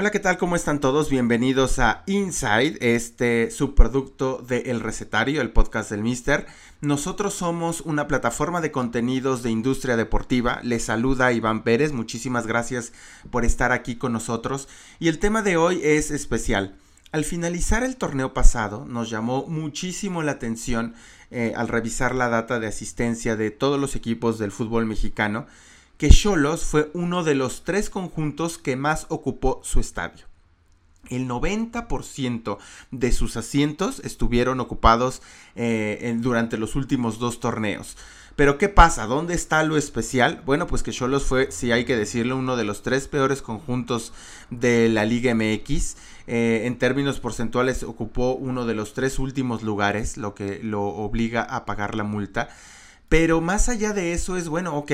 Hola, ¿qué tal? ¿Cómo están todos? Bienvenidos a Inside, este subproducto de El Recetario, el podcast del Mister. Nosotros somos una plataforma de contenidos de industria deportiva. Les saluda Iván Pérez, muchísimas gracias por estar aquí con nosotros. Y el tema de hoy es especial. Al finalizar el torneo pasado, nos llamó muchísimo la atención eh, al revisar la data de asistencia de todos los equipos del fútbol mexicano que Cholos fue uno de los tres conjuntos que más ocupó su estadio. El 90% de sus asientos estuvieron ocupados eh, durante los últimos dos torneos. Pero ¿qué pasa? ¿Dónde está lo especial? Bueno, pues que Cholos fue, si hay que decirlo, uno de los tres peores conjuntos de la Liga MX. Eh, en términos porcentuales ocupó uno de los tres últimos lugares, lo que lo obliga a pagar la multa. Pero más allá de eso es, bueno, ok,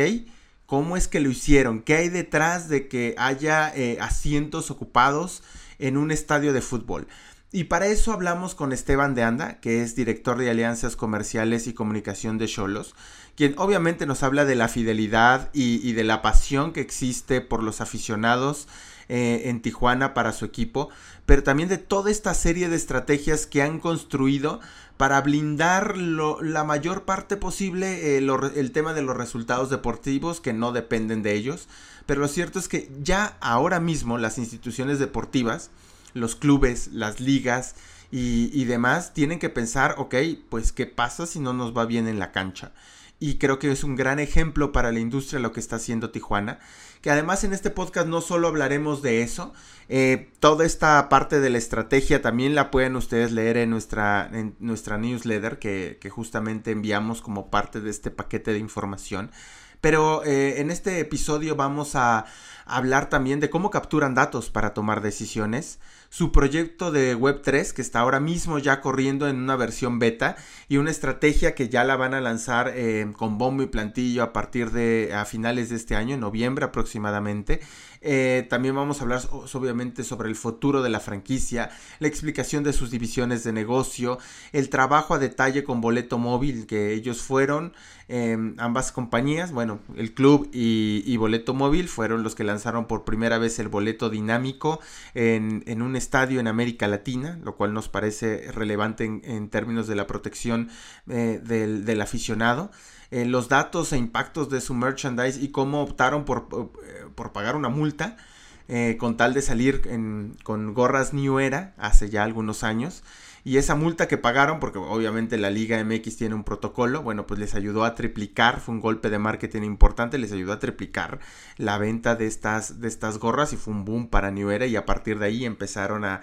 ¿Cómo es que lo hicieron? ¿Qué hay detrás de que haya eh, asientos ocupados en un estadio de fútbol? Y para eso hablamos con Esteban de Anda, que es director de Alianzas Comerciales y Comunicación de Cholos, quien obviamente nos habla de la fidelidad y, de la pasión que existe por los aficionados eh, en Tijuana para su equipo, pero también de toda esta serie de estrategias que han construido para blindar la mayor parte posible eh, el tema de los resultados deportivos que no dependen de ellos. Pero lo cierto es que ya ahora mismo las instituciones deportivas, los clubes, las ligas y, y demás tienen que pensar, ok, pues qué pasa si no nos va bien en la cancha y creo que es un gran ejemplo para la industria lo que está haciendo Tijuana. Que además en este podcast no solo hablaremos de eso, eh, toda esta parte de la estrategia también la pueden ustedes leer en nuestra, en nuestra newsletter que, que justamente enviamos como parte de este paquete de información. Pero eh, en este episodio vamos a hablar también de cómo capturan datos para tomar decisiones, su proyecto de Web3 que está ahora mismo ya corriendo en una versión beta y una estrategia que ya la van a lanzar eh, con bombo y plantillo a partir de a finales de este año, en noviembre aproximadamente. Eh, también vamos a hablar obviamente sobre el futuro de la franquicia, la explicación de sus divisiones de negocio, el trabajo a detalle con boleto móvil que ellos fueron, em, ambas compañías, bueno, el club y, y, boleto móvil fueron los que lanzaron por primera vez el boleto dinámico en, en un estadio en América Latina, lo cual nos parece relevante en, términos de la protección eh, del, aficionado. Eh, los datos e impactos de su merchandise y cómo optaron por, eh, por pagar una multa con tal de salir con gorras New Era hace ya algunos años. Y esa multa que pagaron, porque obviamente la Liga MX tiene un protocolo, bueno, pues les ayudó a triplicar, fue un golpe de marketing importante, les ayudó a triplicar la venta de estas, de estas gorras y fue un boom para New Era y a partir de ahí empezaron a,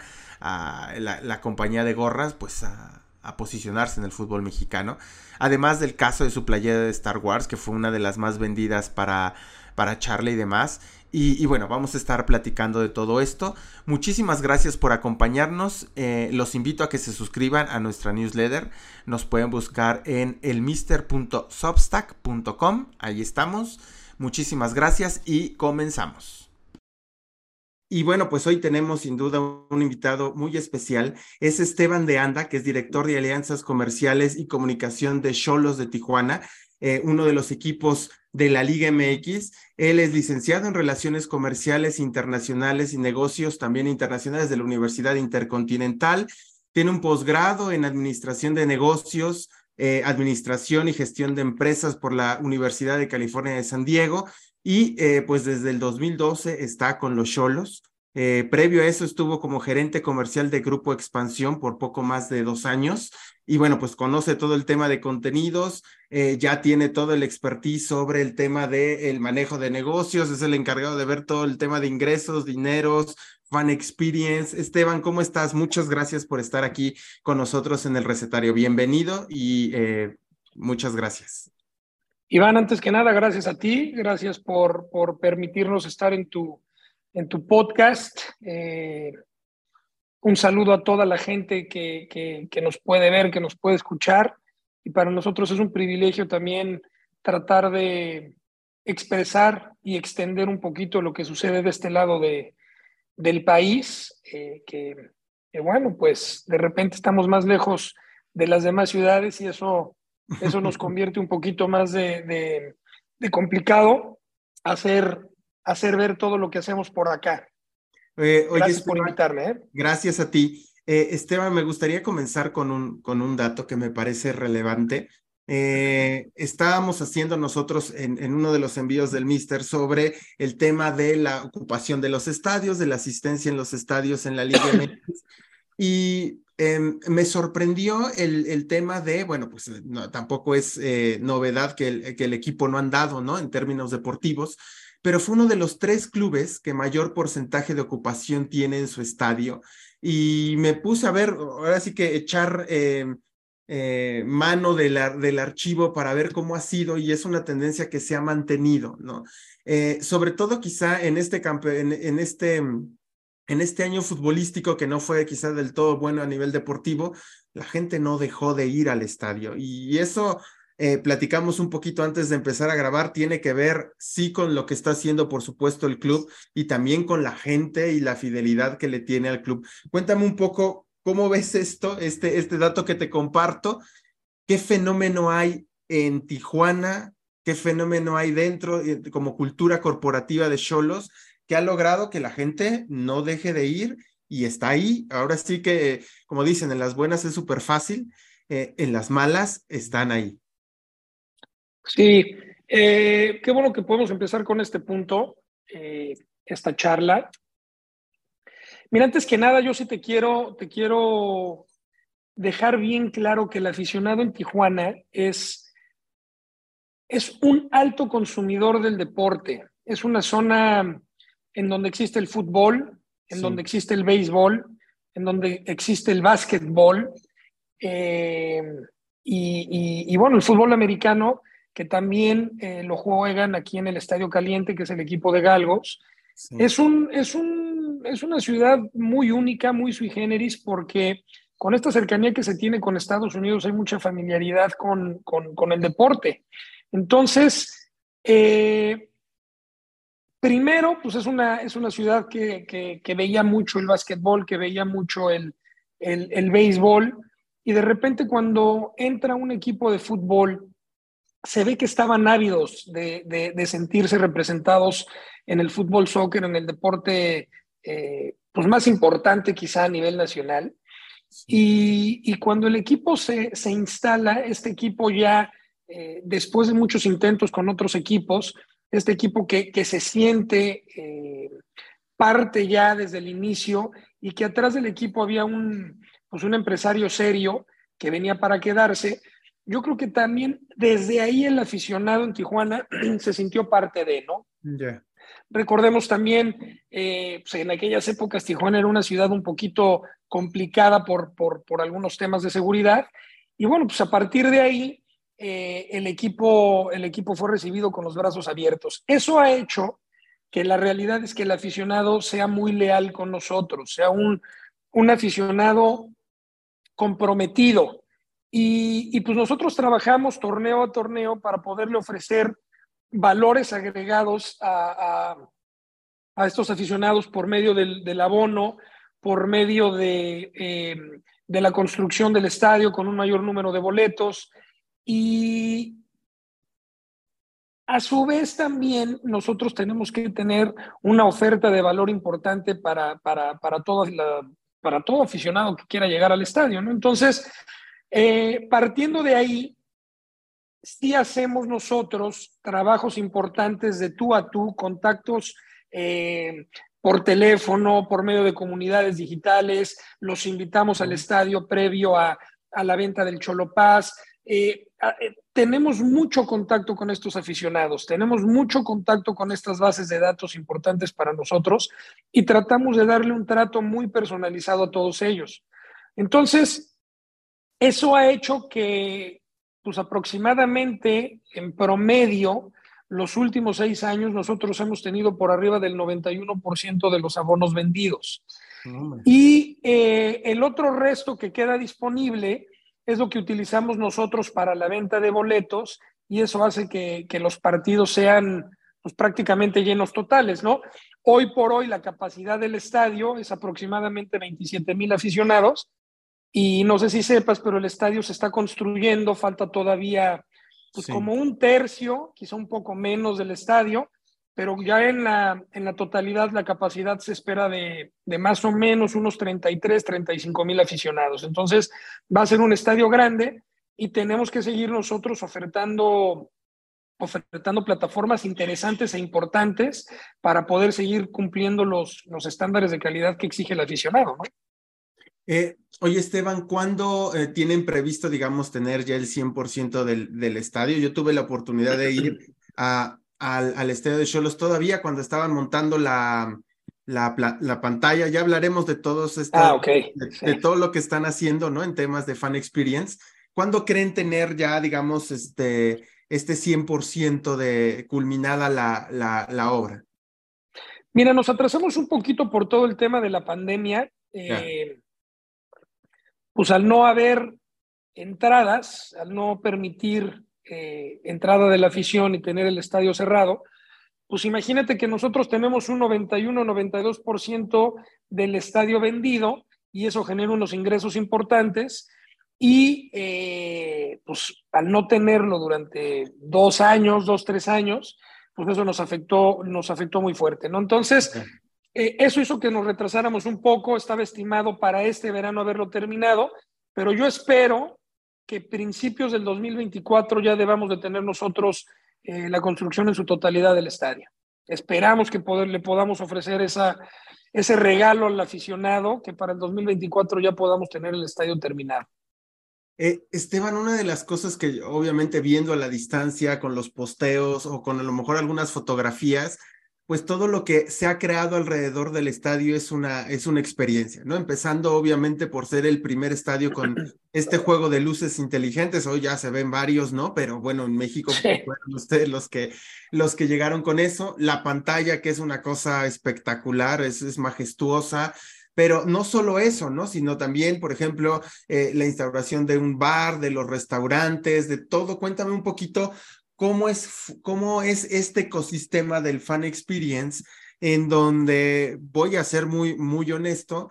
la, compañía de gorras pues a, a posicionarse en el fútbol mexicano. Además del caso de su playera de Star Wars, que fue una de las más vendidas para, para Charlie y demás. Y, bueno, vamos a estar platicando de todo esto. Muchísimas gracias por acompañarnos. Eh, los invito a que se suscriban a nuestra newsletter. Nos pueden buscar en elmister.substack.com. Ahí estamos. Muchísimas gracias y comenzamos. Y bueno, pues hoy tenemos sin duda un invitado muy especial. Es Esteban de Anda, que es director de alianzas comerciales y comunicación de Cholos de Tijuana. Eh, uno de los equipos de la Liga MX. Él es licenciado en Relaciones Comerciales Internacionales y Negocios, también internacionales de la Universidad Intercontinental. Tiene un posgrado en Administración de Negocios, eh, Administración y Gestión de Empresas por la Universidad de California de San Diego. Y eh, pues desde el 2012 está con los Cholos. Eh, previo a eso estuvo como gerente comercial de Grupo Expansión por poco más de dos años y bueno, pues conoce todo el tema de contenidos, eh, ya tiene todo el expertise sobre el tema del manejo de negocios, es el encargado de ver todo el tema de ingresos, dineros, fan experience. Esteban, ¿cómo estás? Muchas gracias por estar aquí con nosotros en el recetario. Bienvenido y muchas gracias. Iván, antes que nada, gracias a ti, gracias por, por permitirnos estar en tu en tu podcast. Eh, un saludo a toda la gente que, que, nos puede ver, que nos puede escuchar. Y para nosotros es un privilegio también tratar de expresar y extender un poquito lo que sucede de este lado de, del país, eh, que, bueno, pues de repente estamos más lejos de las demás ciudades y eso, eso nos convierte un poquito más de, de, de complicado hacer hacer ver todo lo que hacemos por acá. Eh, gracias por invitarme. ¿eh? Gracias a ti. Eh, Esteban, me gustaría comenzar con un, con un dato que me parece relevante. estábamos haciendo nosotros en, en, uno de los envíos del Mister sobre el tema de la ocupación de los estadios, de la asistencia en los estadios en la Liga MX. Y em, me sorprendió el, el, tema de, bueno, pues no, tampoco es novedad que el, que el equipo no ha andado, ¿no? En términos deportivos, pero fue uno de los tres clubes que mayor porcentaje de ocupación tiene en su estadio. Y me puse a ver, ahora sí que echar eh, eh, mano del archivo para ver cómo ha sido y es una tendencia que se ha mantenido, ¿no? Eh, sobre todo quizá en este, en, en este en este año futbolístico que no fue quizá del todo bueno a nivel deportivo, la gente no dejó de ir al estadio. Y eso eh, platicamos un poquito antes de empezar a grabar, tiene que ver sí con lo que está haciendo, por supuesto, el club y también con la gente y la fidelidad que le tiene al club. Cuéntame un poco cómo ves esto, este, este dato que te comparto, qué fenómeno hay en Tijuana, qué fenómeno hay dentro eh, como cultura corporativa de Cholos que ha logrado que la gente no deje de ir y está ahí. Ahora sí que, como dicen, en las buenas es súper fácil, eh, en las malas están ahí. Sí, eh, qué bueno que podemos empezar con este punto, eh, esta charla. Mira, antes que nada, yo sí te quiero, te quiero dejar bien claro que el aficionado en Tijuana es, es un alto consumidor del deporte. Es una zona en donde existe el fútbol, en donde existe el béisbol, en donde existe el básquetbol. Eh, y, bueno, el fútbol americano que también eh, lo juegan aquí en el Estadio Caliente, que es el equipo de Galgos. Es, un, es, un, es una ciudad muy única, muy sui generis, porque con esta cercanía que se tiene con Estados Unidos hay mucha familiaridad con, con, con el deporte. Entonces, eh, primero, pues es una, es una ciudad que, que, que, veía mucho el básquetbol, que veía mucho el, el, el béisbol, y de repente cuando entra un equipo de fútbol se ve que estaban ávidos de, de, sentirse representados en el fútbol, soccer, en el deporte eh, pues más importante quizá a nivel nacional. Y, y, cuando el equipo se, se instala, este equipo ya, eh, después de muchos intentos con otros equipos, este equipo que, que se siente eh, parte ya desde el inicio y que atrás del equipo había un, pues un empresario serio que venía para quedarse, yo creo que también desde ahí el aficionado en Tijuana se sintió parte de, ¿no? Recordemos también, eh, pues en aquellas épocas Tijuana era una ciudad un poquito complicada por, por, por algunos temas de seguridad. Y bueno, pues a partir de ahí eh, el, equipo, el equipo fue recibido con los brazos abiertos. Eso ha hecho que la realidad es que el aficionado sea muy leal con nosotros, sea un, un aficionado comprometido, y, pues nosotros trabajamos torneo a torneo para poderle ofrecer valores agregados a, estos aficionados por medio del, abono, por medio de, eh, de, la construcción del estadio con un mayor número de boletos. Y a su vez también nosotros tenemos que tener una oferta de valor importante para, para, para, para todo aficionado que quiera llegar al estadio. ¿no? Entonces, eh, partiendo de ahí, sí hacemos nosotros trabajos importantes de tú a tú, contactos eh, por teléfono, por medio de comunidades digitales, los invitamos al estadio previo a, la venta del Cholopaz. Eh, tenemos mucho contacto con estos aficionados, tenemos mucho contacto con estas bases de datos importantes para nosotros y tratamos de darle un trato muy personalizado a todos ellos. Entonces, eso ha hecho que, pues aproximadamente en promedio, los últimos seis años nosotros hemos tenido por arriba del 91% de los abonos vendidos. y eh, el otro resto que queda disponible es lo que utilizamos nosotros para la venta de boletos y eso hace que, que los partidos sean pues, prácticamente llenos totales, ¿no? Hoy por hoy la capacidad del estadio es aproximadamente 27 mil aficionados y no sé si sepas, pero el estadio se está construyendo, falta todavía pues, como un tercio, quizá un poco menos del estadio, pero ya en la, en la totalidad la capacidad se espera de, de más o menos unos 33, 35 mil aficionados. Entonces va a ser un estadio grande y tenemos que seguir nosotros ofertando ofertando plataformas interesantes e importantes para poder seguir cumpliendo los, los estándares de calidad que exige el aficionado. ¿no? Eh, oye, Esteban, ¿cuándo eh, tienen previsto, digamos, tener ya el 100% del, del estadio? Yo tuve la oportunidad de ir a, al, al estadio de Cholos todavía cuando estaban montando la, la, la, pantalla. Ya hablaremos de todos ah, okay. de, sí. de, todo lo que están haciendo, ¿no? En temas de fan experience. ¿Cuándo creen tener ya, digamos, este, este 100% de culminada la, la, la, obra? Mira, nos atrasamos un poquito por todo el tema de la pandemia. Eh, pues al no haber entradas, al no permitir eh, entrada de la afición y tener el estadio cerrado, pues imagínate que nosotros tenemos un 91-92% del estadio vendido y eso genera unos ingresos importantes y eh, pues al no tenerlo durante dos años, dos, tres años, pues eso nos afectó, nos afectó muy fuerte, ¿no? Entonces, eh, eso hizo que nos retrasáramos un poco, estaba estimado para este verano haberlo terminado, pero yo espero que principios del 2024 ya debamos de tener nosotros eh, la construcción en su totalidad del estadio. Esperamos que poder, le podamos ofrecer esa, ese regalo al aficionado, que para el 2024 ya podamos tener el estadio terminado. Eh, Esteban, una de las cosas que obviamente viendo a la distancia con los posteos o con a lo mejor algunas fotografías, pues todo lo que se ha creado alrededor del estadio es una, es una experiencia, ¿no? Empezando obviamente por ser el primer estadio con este juego de luces inteligentes, hoy ya se ven varios, ¿no? Pero bueno, en México sí. fueron ustedes los que, los que llegaron con eso, la pantalla que es una cosa espectacular, es, es majestuosa, pero no solo eso, ¿no? Sino también, por ejemplo, eh, la instauración de un bar, de los restaurantes, de todo. Cuéntame un poquito cómo es, cómo es este ecosistema del fan experience en donde voy a ser muy, muy honesto,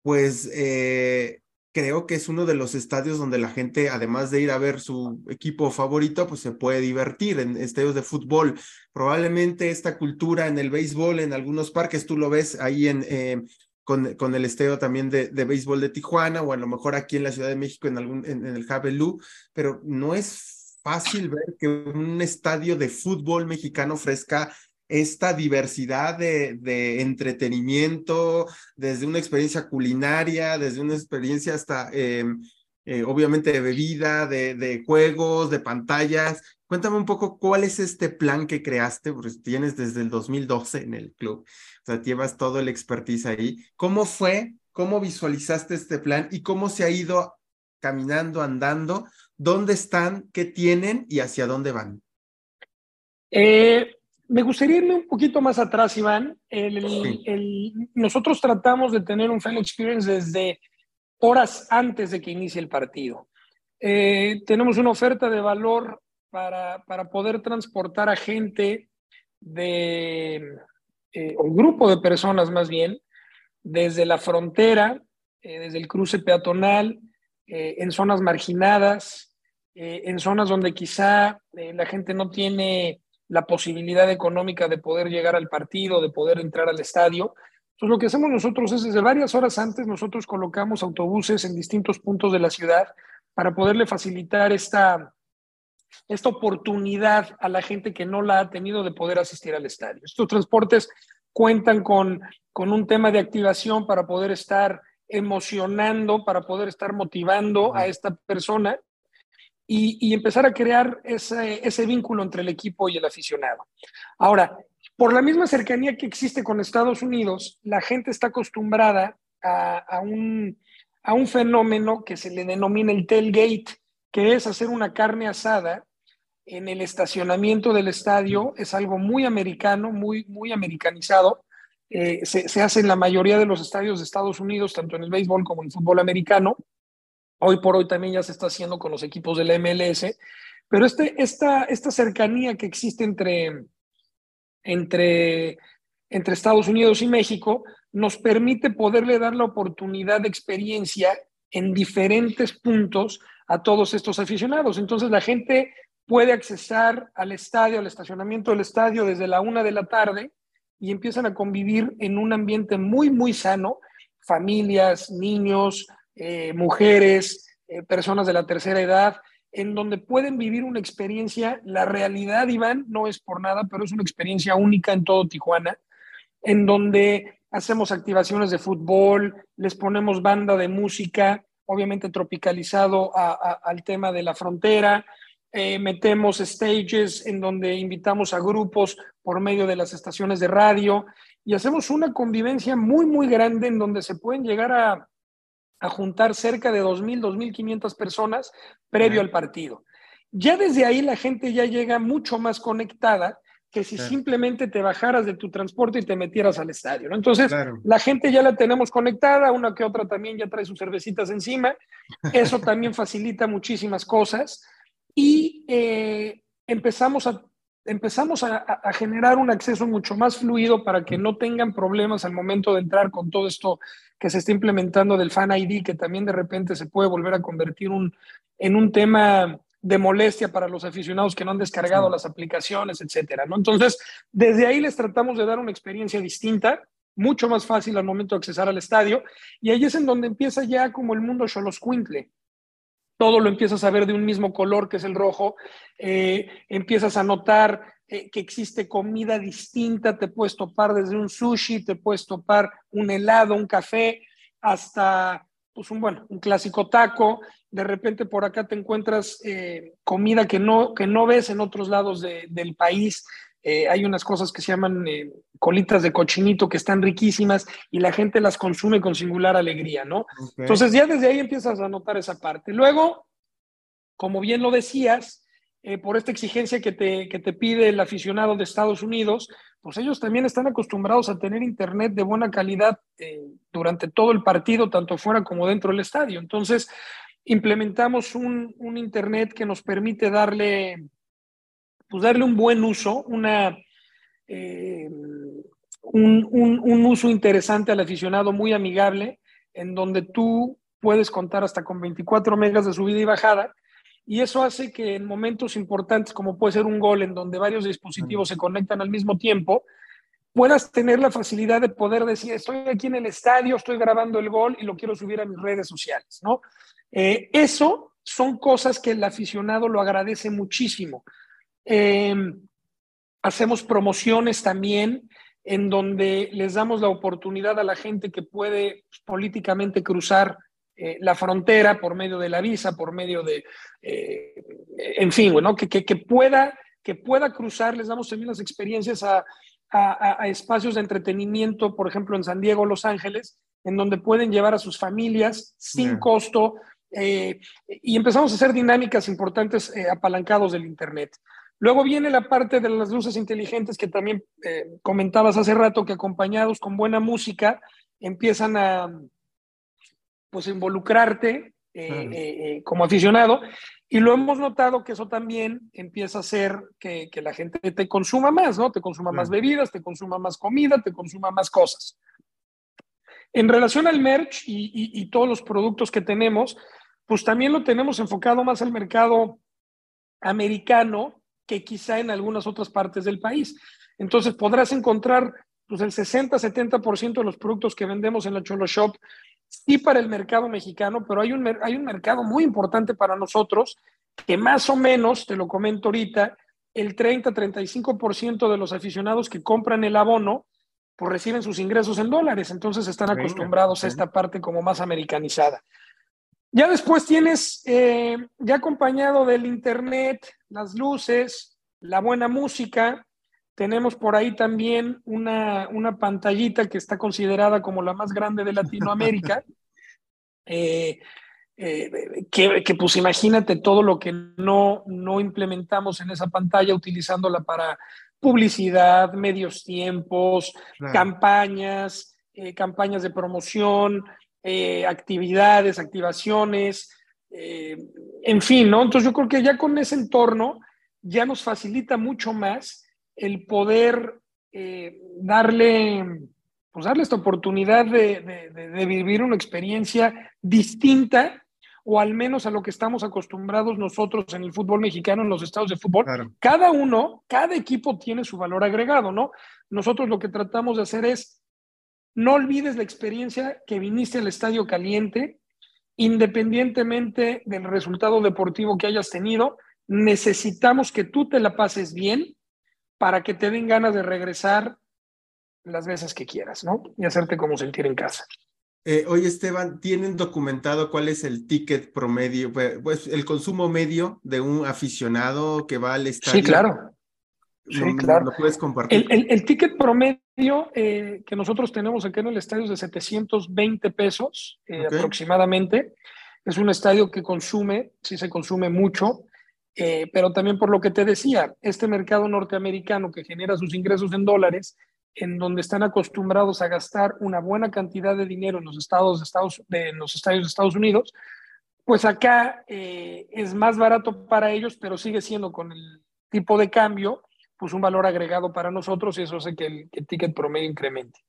pues eh, creo que es uno de los estadios donde la gente, además de ir a ver su equipo favorito, pues se puede divertir en estadios de fútbol. Probablemente esta cultura en el béisbol, en algunos parques, tú lo ves ahí en, eh, con, con, el estadio también de, de, béisbol de Tijuana o a lo mejor aquí en la Ciudad de México en, algún, en, en el Javelú, pero no es fácil ver que un estadio de fútbol mexicano ofrezca esta diversidad de, de, entretenimiento, desde una experiencia culinaria, desde una experiencia hasta, eh, eh, obviamente, de bebida, de, de, juegos, de pantallas. Cuéntame un poco cuál es este plan que creaste, porque tienes desde el 2012 en el club. O sea, llevas todo el expertise ahí. ¿Cómo fue? ¿Cómo visualizaste este plan y cómo se ha ido caminando, andando? ¿Dónde están? ¿Qué tienen y hacia dónde van? Eh, me gustaría irme un poquito más atrás, Iván. El, sí. el, nosotros tratamos de tener un fan experience desde horas antes de que inicie el partido. Eh, tenemos una oferta de valor para, para poder transportar a gente de eh, un grupo de personas más bien, desde la frontera, eh, desde el cruce peatonal, eh, en zonas marginadas, eh, en zonas donde quizá eh, la gente no tiene la posibilidad económica de poder llegar al partido, de poder entrar al estadio. Entonces lo que hacemos nosotros es desde varias horas antes nosotros colocamos autobuses en distintos puntos de la ciudad para poderle facilitar esta, esta oportunidad a la gente que no la ha tenido de poder asistir al estadio. Estos transportes cuentan con, con un tema de activación para poder estar emocionando, para poder estar motivando a esta persona y, y empezar a crear ese, ese vínculo entre el equipo y el aficionado. Ahora, por la misma cercanía que existe con Estados Unidos, la gente está acostumbrada a, a, un, a un fenómeno que se le denomina el tailgate, que es hacer una carne asada en el estacionamiento del estadio. Es algo muy americano, muy, muy americanizado. Eh, se, hace en la mayoría de los estadios de Estados Unidos, tanto en el béisbol como en el fútbol americano. Hoy por hoy también ya se está haciendo con los equipos de la MLS. Pero este, esta, esta cercanía que existe entre, entre, entre Estados Unidos y México nos permite poderle dar la oportunidad de experiencia en diferentes puntos a todos estos aficionados. Entonces la gente puede accesar al estadio, al estacionamiento del estadio desde la una de la tarde y empiezan a convivir en un ambiente muy, muy sano, familias, niños, eh, mujeres, eh, personas de la tercera edad, en donde pueden vivir una experiencia, la realidad, Iván, no es por nada, pero es una experiencia única en todo Tijuana, en donde hacemos activaciones de fútbol, les ponemos banda de música, obviamente tropicalizado al tema de la frontera, eh, metemos stages en donde invitamos a grupos por medio de las estaciones de radio y hacemos una convivencia muy, muy grande en donde se pueden llegar a, a juntar cerca de 2.000, 2.500 personas previo al partido. Ya desde ahí la gente ya llega mucho más conectada que si simplemente te bajaras de tu transporte y te metieras al estadio. ¿no? Entonces, la gente ya la tenemos conectada, una que otra también ya trae sus cervecitas encima. Eso también facilita muchísimas cosas y eh, empezamos, a, empezamos a, generar un acceso mucho más fluido para que no tengan problemas al momento de entrar con todo esto que se está implementando del Fan ID, que también de repente se puede volver a convertir un, en un tema de molestia para los aficionados que no han descargado las aplicaciones, etcétera, ¿no? Entonces, desde ahí les tratamos de dar una experiencia distinta, mucho más fácil al momento de accesar al estadio, y ahí es en donde empieza ya como el mundo Xoloscuintle todo lo empiezas a ver de un mismo color, que es el rojo, eh, empiezas a notar eh, que existe comida distinta, te puedes topar desde un sushi, te puedes topar un helado, un café, hasta pues un bueno, un clásico taco, de repente por acá te encuentras eh, comida que no, que no ves en otros lados del país, eh, hay unas cosas que se llaman eh, colitas de cochinito que están riquísimas y la gente las consume con singular alegría, ¿no? Entonces ya desde ahí empiezas a notar esa parte. Luego, como bien lo decías, eh, por esta exigencia que te, que te pide el aficionado de Estados Unidos, pues ellos también están acostumbrados a tener internet de buena calidad durante todo el partido, tanto fuera como dentro del estadio. Entonces, implementamos un, un internet que nos permite darle pues darle un buen uso, una, eh, un, uso interesante al aficionado, muy amigable, en donde tú puedes contar hasta con 24 megas de subida y bajada, y eso hace que en momentos importantes, como puede ser un gol, en donde varios dispositivos se conectan al mismo tiempo, puedas tener la facilidad de poder decir, estoy aquí en el estadio, estoy grabando el gol y lo quiero subir a mis redes sociales, ¿no? Eh, eso son cosas que el aficionado lo agradece muchísimo. Em, hacemos promociones también en donde les damos la oportunidad a la gente que puede pues, políticamente cruzar eh, la frontera por medio de la visa, por medio de, eh, en fin, bueno, que, que, pueda, que pueda cruzar, les damos también las experiencias a, a, espacios de entretenimiento, por ejemplo, en San Diego, Los Ángeles, en donde pueden llevar a sus familias sin costo eh, y empezamos a hacer dinámicas importantes apalancados del Internet. Luego viene la parte de las luces inteligentes que también eh, comentabas hace rato, que acompañados con buena música empiezan a pues involucrarte eh, eh, como aficionado y lo hemos notado que eso también empieza a hacer que, la gente te consuma más, ¿no? Te consuma más bebidas, te consuma más comida, te consuma más cosas. En relación al merch y todos los productos que tenemos, pues también lo tenemos enfocado más al mercado americano, que quizá en algunas otras partes del país. Entonces podrás encontrar pues, el 60-70% de los productos que vendemos en la Cholo Shop, sí para el mercado mexicano, pero hay un, hay un mercado muy importante para nosotros que más o menos, te lo comento ahorita, el 30-35% de los aficionados que compran el abono, pues reciben sus ingresos en dólares, entonces están acostumbrados a esta parte como más americanizada. Ya después tienes, eh, ya acompañado del internet, las luces, la buena música, tenemos por ahí también una, una pantallita que está considerada como la más grande de Latinoamérica, eh, eh, que, que, pues imagínate todo lo que no, no implementamos en esa pantalla utilizándola para publicidad, medios tiempos, campañas, campañas de promoción, eh, actividades, activaciones, eh, en fin, ¿no? Entonces yo creo que ya con ese entorno ya nos facilita mucho más el poder eh, darle, pues darle esta oportunidad de, vivir una experiencia distinta, o al menos a lo que estamos acostumbrados nosotros en el fútbol mexicano, en los estados de fútbol. Cada uno, cada equipo tiene su valor agregado, ¿no? Nosotros lo que tratamos de hacer es, no olvides la experiencia que viniste al estadio caliente, independientemente del resultado deportivo que hayas tenido, necesitamos que tú te la pases bien para que te den ganas de regresar las veces que quieras, ¿no? Y hacerte como sentir en casa. Eh, oye, Esteban, ¿tienen documentado cuál es el ticket promedio, pues, pues el consumo medio de un aficionado que va al estadio? Sí, claro. Sí, claro. ¿Lo puedes compartir? El, ticket promedio eh, que nosotros tenemos aquí en el estadio es de 720 pesos eh, aproximadamente. Es un estadio que consume, sí se consume mucho, pero también por lo que te decía, este mercado norteamericano que genera sus ingresos en dólares en donde están acostumbrados a gastar una buena cantidad de dinero en los estados de Estados, de, los estadios de Estados Unidos, pues acá eh, es más barato para ellos, pero sigue siendo con el tipo de cambio, pues un valor agregado para nosotros y eso hace que el, que el ticket promedio incremente.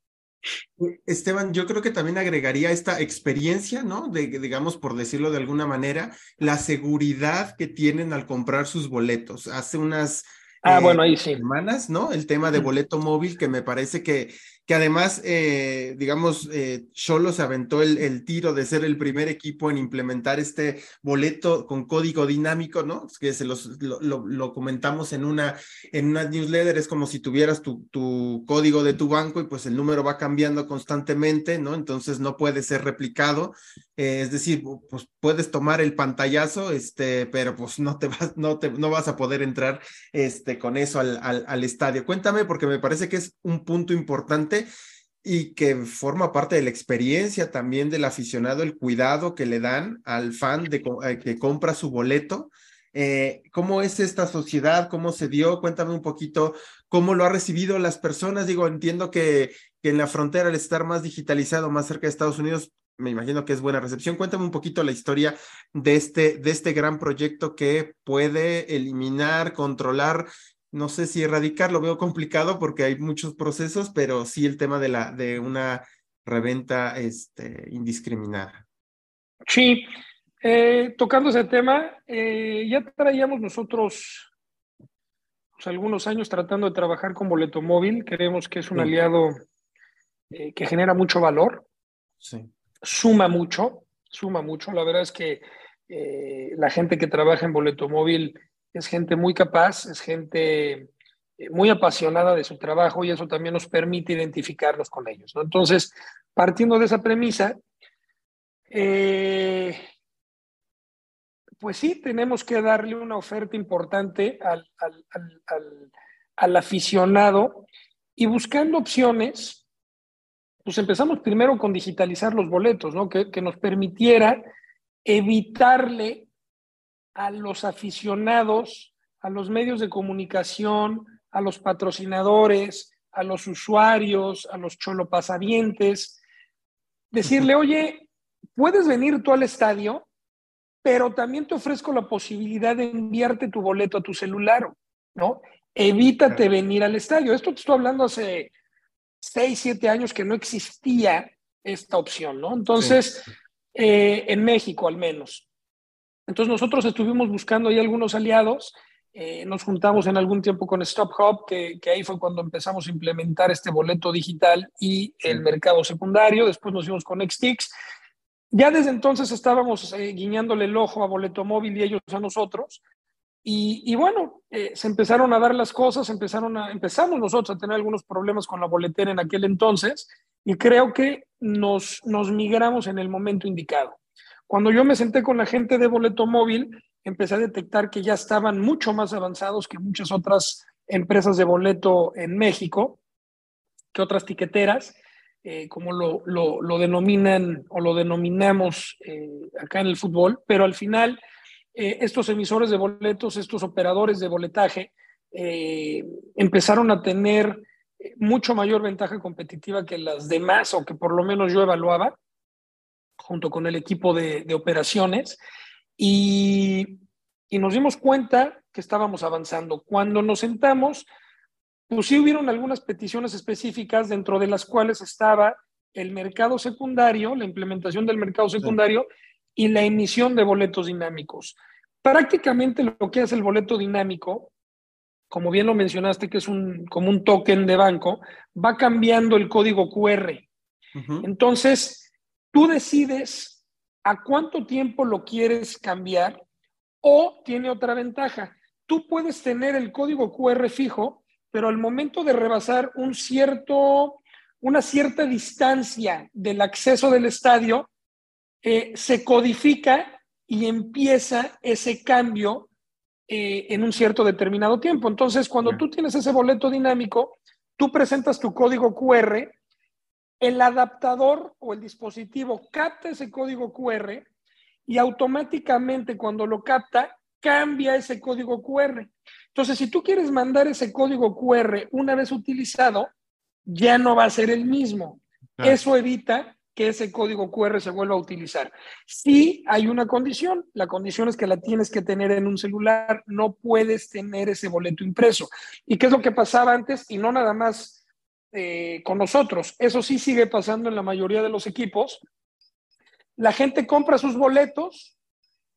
Esteban, yo creo que también agregaría esta experiencia, ¿no? De, digamos, por decirlo de alguna manera, la seguridad que tienen al comprar sus boletos. Hace unas Ah, bueno, ahí sí. Semanas, ¿no? El tema de boleto móvil, que me parece que que además, eh, digamos, eh, Cholo se aventó el, el, tiro de ser el primer equipo en implementar este boleto con código dinámico, ¿no? Que se los, lo, lo, comentamos en una, en una newsletter, es como si tuvieras tu, tu, código de tu banco y pues el número va cambiando constantemente, ¿no? Entonces no puede ser replicado, eh, es decir, pues puedes tomar el pantallazo, este, pero pues no te vas, no te, no vas a poder entrar, este, con eso al, al, al estadio. Cuéntame, porque me parece que es un punto importante y que forma parte de la experiencia también del aficionado, el cuidado que le dan al fan de, eh, que compra su boleto. Eh, ¿Cómo es esta sociedad? ¿Cómo se dio? Cuéntame un poquito cómo lo ha recibido las personas. Digo, entiendo que, que en la frontera, al estar más digitalizado, más cerca de Estados Unidos, me imagino que es buena recepción. Cuéntame un poquito la historia de este, de este gran proyecto que puede eliminar, controlar no sé si erradicar lo veo complicado porque hay muchos procesos, pero sí el tema de, la, de una reventa este, indiscriminada. Sí, eh, tocando ese tema, eh, ya traíamos nosotros pues, algunos años tratando de trabajar con Boleto Móvil. Creemos que es un aliado eh, que genera mucho valor, sí. suma mucho, suma mucho. La verdad es que la gente que trabaja en Boleto Móvil es gente muy capaz, es gente eh, muy apasionada de su trabajo y eso también nos permite identificarnos con ellos. Entonces, partiendo de esa premisa, eh, pues sí, tenemos que darle una oferta importante al, aficionado y buscando opciones, pues empezamos primero con digitalizar los boletos, ¿no? que nos permitiera evitarle a los aficionados, a los medios de comunicación, a los patrocinadores, a los usuarios, a los cholopasavientes, decirle, oye, puedes venir tú al estadio, pero también te ofrezco la posibilidad de enviarte tu boleto a tu celular, ¿no? Evítate venir al estadio. Esto te estoy hablando hace seis, siete años que no existía esta opción, ¿no? Entonces, eh, en México al menos. Entonces nosotros estuvimos buscando ahí algunos aliados, eh, nos juntamos en algún tiempo con Stop Hub, que, ahí fue cuando empezamos a implementar este boleto digital y el mercado secundario, después nos fuimos con Xtix. Ya desde entonces estábamos eh, guiñándole el ojo a Boleto Móvil y ellos a nosotros. Y, bueno, eh, se empezaron a dar las cosas, empezaron a, empezamos nosotros a tener algunos problemas con la boletera en aquel entonces y creo que nos, nos migramos en el momento indicado. Cuando yo me senté con la gente de boleto móvil, empecé a detectar que ya estaban mucho más avanzados que muchas otras empresas de boleto en México, que otras tiqueteras, eh, como lo, lo, denominan o lo denominamos eh, acá en el fútbol, pero al final eh, estos emisores de boletos, estos operadores de boletaje, empezaron a tener mucho mayor ventaja competitiva que las demás o que por lo menos yo evaluaba junto con el equipo de, operaciones y, nos dimos cuenta que estábamos avanzando. Cuando nos sentamos, pues sí hubieron algunas peticiones específicas dentro de las cuales estaba el mercado secundario, la implementación del mercado secundario y la emisión de boletos dinámicos. Prácticamente lo que hace el boleto dinámico, como bien lo mencionaste, que es un, como un token de banco, va cambiando el código QR. Entonces, tú decides a cuánto tiempo lo quieres cambiar o tiene otra ventaja. Tú puedes tener el código QR fijo, pero al momento de rebasar un cierto, una cierta distancia del acceso del estadio, eh, se codifica y empieza ese cambio eh, en un cierto determinado tiempo. Entonces, cuando tú tienes ese boleto dinámico, tú presentas tu código QR, el adaptador o el dispositivo capta ese código QR y automáticamente cuando lo capta, cambia ese código QR. Entonces, si tú quieres mandar ese código QR una vez utilizado, ya no va a ser el mismo. Eso evita que ese código QR se vuelva a utilizar. Si hay una condición, la condición es que la tienes que tener en un celular, no puedes tener ese boleto impreso. ¿Y qué es lo que pasaba antes? Y no nada más eh, con nosotros, eso sí sigue pasando en la mayoría de los equipos. La gente compra sus boletos,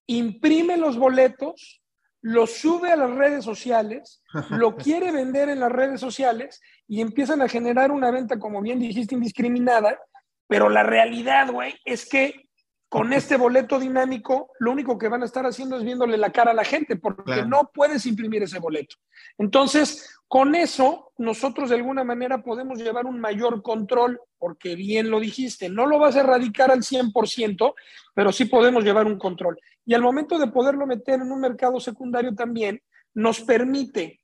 imprime los boletos, los sube a las redes sociales, lo quiere vender en las redes sociales y empiezan a generar una venta, como bien dijiste, indiscriminada, pero la realidad, güey, es que con este boleto dinámico, lo único que van a estar haciendo es viéndole la cara a la gente, porque no puedes imprimir ese boleto. Entonces, con eso, nosotros de alguna manera podemos llevar un mayor control, porque bien lo dijiste, no lo vas a erradicar al 100%, pero sí podemos llevar un control. Y al momento de poderlo meter en un mercado secundario también, nos permite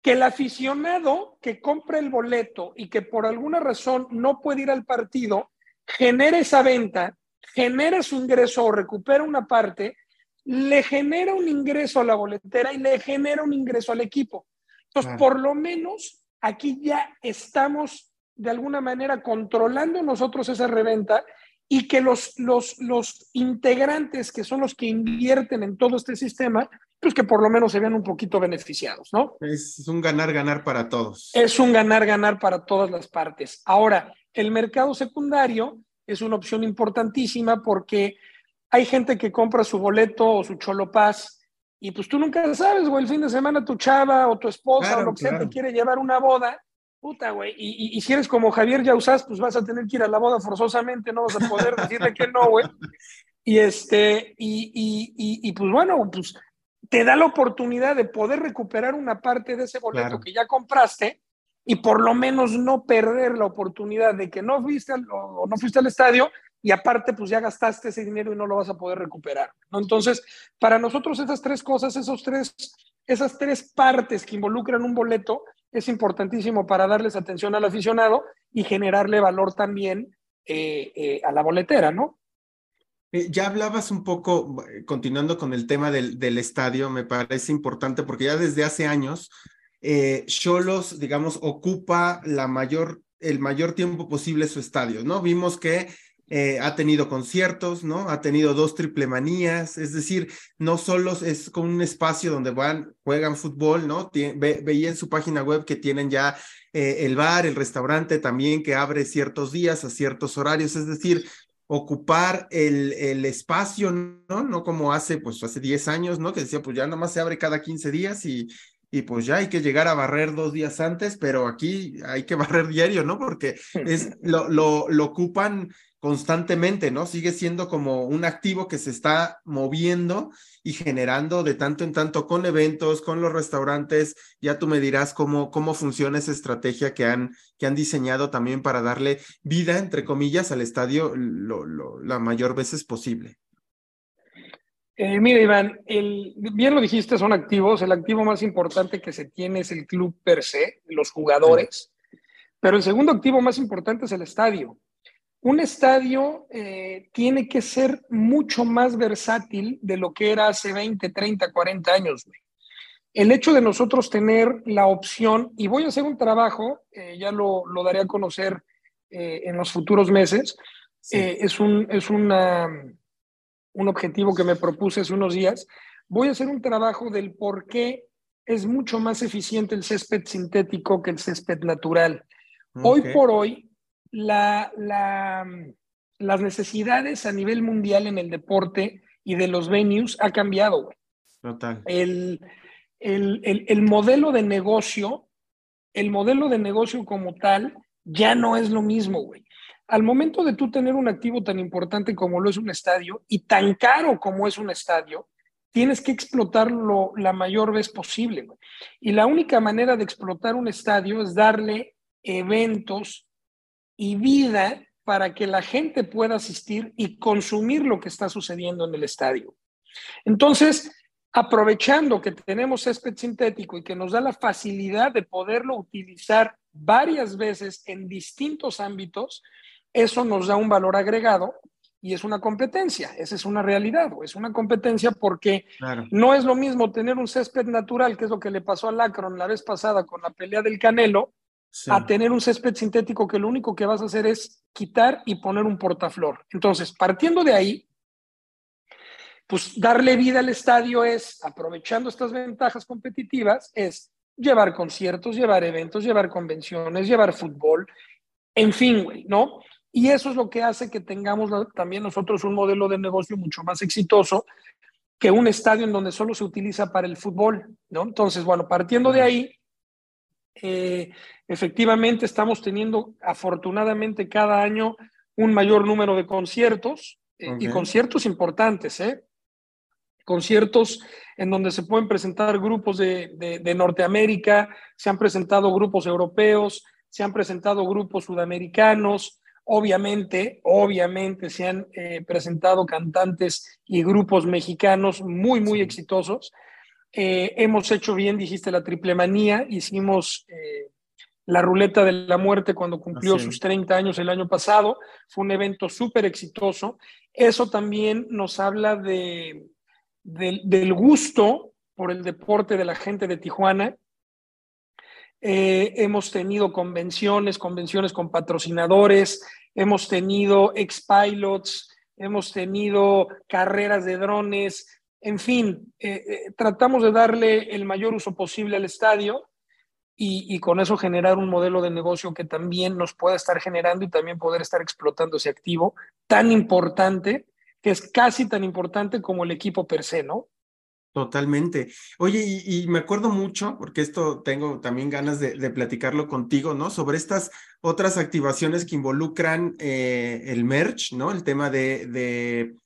que el aficionado que compra el boleto y que por alguna razón no puede ir al partido, genera esa venta, genera su ingreso o recupera una parte, le genera un ingreso a la boletera y le genera un ingreso al equipo. Entonces, por lo menos aquí ya estamos de alguna manera controlando nosotros esa reventa y que los, los, los integrantes que son los que invierten en todo este sistema, pues que por lo menos se vean un poquito beneficiados, ¿no? Es un ganar-ganar para todos. Es un ganar-ganar para todas las partes. Ahora, el mercado secundario es una opción importantísima porque hay gente que compra su boleto o su cholopaz y pues tú nunca sabes, güey, el fin de semana tu chava o tu esposa o lo que sea te quiere llevar una boda, puta, güey, y, si eres como Javier Yausás, pues vas a tener que ir a la boda forzosamente, no vas a poder decirle que no, güey. Y este, y, y, pues bueno, pues te da la oportunidad de poder recuperar una parte de ese boleto que ya compraste y por lo menos no perder la oportunidad de que no fuiste al, o no fuiste al estadio y aparte pues ya gastaste ese dinero y no lo vas a poder recuperar. ¿no? Entonces, para nosotros esas tres cosas, esos tres, esas tres partes que involucran un boleto es importantísimo para darles atención al aficionado y generarle valor también eh, eh, a la boletera, ¿no? Eh, ya hablabas un poco, continuando con el tema del, del, estadio, me parece importante porque ya desde hace años eh, Cholos, digamos, ocupa la mayor, el mayor tiempo posible su estadio, ¿no? Vimos que eh, ha tenido conciertos, ¿no? Ha tenido dos triple manías, es decir, no solo es como un espacio donde van, juegan fútbol, ¿no? veía en su página web que tienen ya eh, el bar, el restaurante también que abre ciertos días a ciertos horarios, es decir, ocupar el, el espacio, ¿no? No como hace, pues hace 10 años, ¿no? Que decía, pues ya nomás se abre cada 15 días y, y pues ya hay que llegar a barrer dos días antes, pero aquí hay que barrer diario, ¿no? Porque es, lo, lo, lo ocupan constantemente, ¿no? Sigue siendo como un activo que se está moviendo y generando de tanto en tanto con eventos, con los restaurantes. Ya tú me dirás cómo, cómo funciona esa estrategia que han, que han diseñado también para darle vida, entre comillas, al estadio lo, lo, la mayor veces posible. Eh, mira, Iván, el, bien lo dijiste, son activos. El activo más importante que se tiene es el club per se, los jugadores. Pero el segundo activo más importante es el estadio. Un estadio eh, tiene que ser mucho más versátil de lo que era hace 20, 30, 40 años. El hecho de nosotros tener la opción, y voy a hacer un trabajo, eh, ya lo, lo, daré a conocer en los futuros meses, es, un, es una un objetivo que me propuse hace unos días, voy a hacer un trabajo del por qué es mucho más eficiente el césped sintético que el césped natural. Hoy por hoy, la, la, las necesidades a nivel mundial en el deporte y de los venues ha cambiado, güey. Total. El, el, modelo de negocio, el modelo de negocio como tal, ya no es lo mismo, güey. Al momento de tú tener un activo tan importante como lo es un estadio y tan caro como es un estadio, tienes que explotarlo la mayor vez posible. Y la única manera de explotar un estadio es darle eventos y vida para que la gente pueda asistir y consumir lo que está sucediendo en el estadio. Entonces, aprovechando que tenemos césped sintético y que nos da la facilidad de poderlo utilizar varias veces en distintos ámbitos, eso nos da un valor agregado y es una competencia, esa es una realidad, es una competencia porque no es lo mismo tener un césped natural, que es lo que le pasó a Lacron la vez pasada con la pelea del Canelo, a tener un césped sintético que lo único que vas a hacer es quitar y poner un portaflor. Entonces, partiendo de ahí, pues darle vida al estadio es, aprovechando estas ventajas competitivas, es llevar conciertos, llevar eventos, llevar convenciones, llevar fútbol, en fin, güey, ¿no? Y eso es lo que hace que tengamos también nosotros un modelo de negocio mucho más exitoso que un estadio en donde solo se utiliza para el fútbol, ¿no? Entonces, bueno, partiendo de ahí, eh, efectivamente estamos teniendo afortunadamente cada año un mayor número de conciertos eh, y conciertos importantes, ¿eh? conciertos en donde se pueden presentar grupos de, de, Norteamérica, se han presentado grupos europeos, se han presentado grupos sudamericanos, obviamente, obviamente se han eh, presentado cantantes y grupos mexicanos muy, muy exitosos. Eh, hemos hecho bien, dijiste, la triple manía, hicimos eh, la ruleta de la muerte cuando cumplió sus 30 años el año pasado, fue un evento súper exitoso. Eso también nos habla de, del gusto por el deporte de la gente de Tijuana. Eh, hemos tenido convenciones, convenciones con patrocinadores, hemos tenido ex-pilots, hemos tenido carreras de drones, en fin, eh, eh, tratamos de darle el mayor uso posible al estadio y, con eso generar un modelo de negocio que también nos pueda estar generando y también poder estar explotando ese activo tan importante, que es casi tan importante como el equipo per se, ¿no? Totalmente. Oye, y, me acuerdo mucho, porque esto tengo también ganas de, platicarlo contigo, ¿no? Sobre estas otras activaciones que involucran eh, el merch, ¿no? El tema de,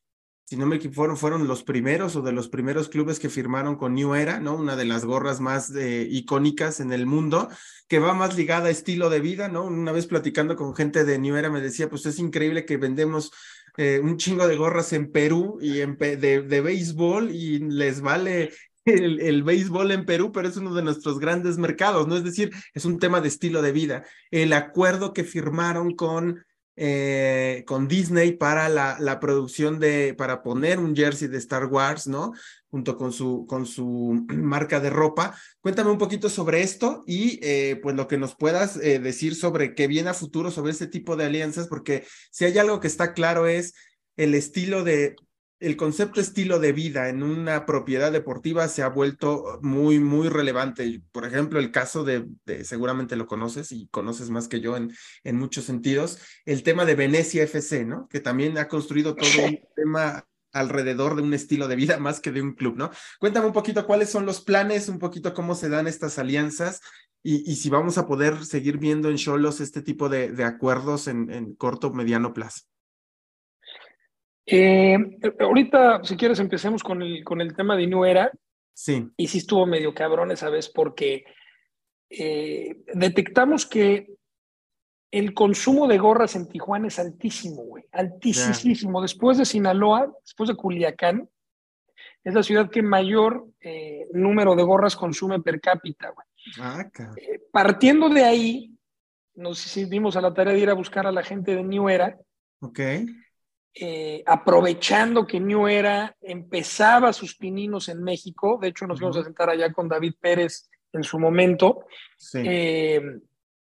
si no me equivoco, fueron, los primeros o de los primeros clubes que firmaron con New Era, ¿no? Una de las gorras más eh, icónicas en el mundo, que va más ligada a estilo de vida, ¿no? Una vez platicando con gente de New Era me decía, pues es increíble que vendemos eh, un chingo de gorras en Perú y en de, de béisbol y les vale el, el, béisbol en Perú, pero es uno de nuestros grandes mercados, ¿no? Es decir, es un tema de estilo de vida. El acuerdo que firmaron con eh, con Disney para la, la, producción de, para poner un jersey de Star Wars, ¿no? Junto con su, con su marca de ropa. Cuéntame un poquito sobre esto y eh, pues lo que nos puedas eh, decir sobre qué viene a futuro sobre este tipo de alianzas, porque si hay algo que está claro es el estilo de el concepto estilo de vida en una propiedad deportiva se ha vuelto muy, muy relevante. Por ejemplo, el caso de, seguramente lo conoces y conoces más que yo en, en muchos sentidos, el tema de Venecia FC, ¿no? Que también ha construido todo un tema alrededor de un estilo de vida más que de un club, ¿no? Cuéntame un poquito cuáles son los planes, un poquito cómo se dan estas alianzas y, y si vamos a poder seguir viendo en Cholos este tipo de, de acuerdos en, en corto mediano plazo. Eh, ahorita, si quieres, empecemos con el, con el tema de Nuera. Sí. Y sí estuvo medio cabrón esa vez porque eh, detectamos que el consumo de gorras en Tijuana es altísimo, güey. Altísimo. Después de Sinaloa, después de Culiacán, es la ciudad que mayor eh, número de gorras consume per cápita, güey. Ah, partiendo de ahí, nos dimos a la tarea de ir a buscar a la gente de New Era. Ok. Eh, aprovechando que New Era empezaba sus pininos en México, de hecho nos fuimos a sentar allá con David Pérez en su momento, eh,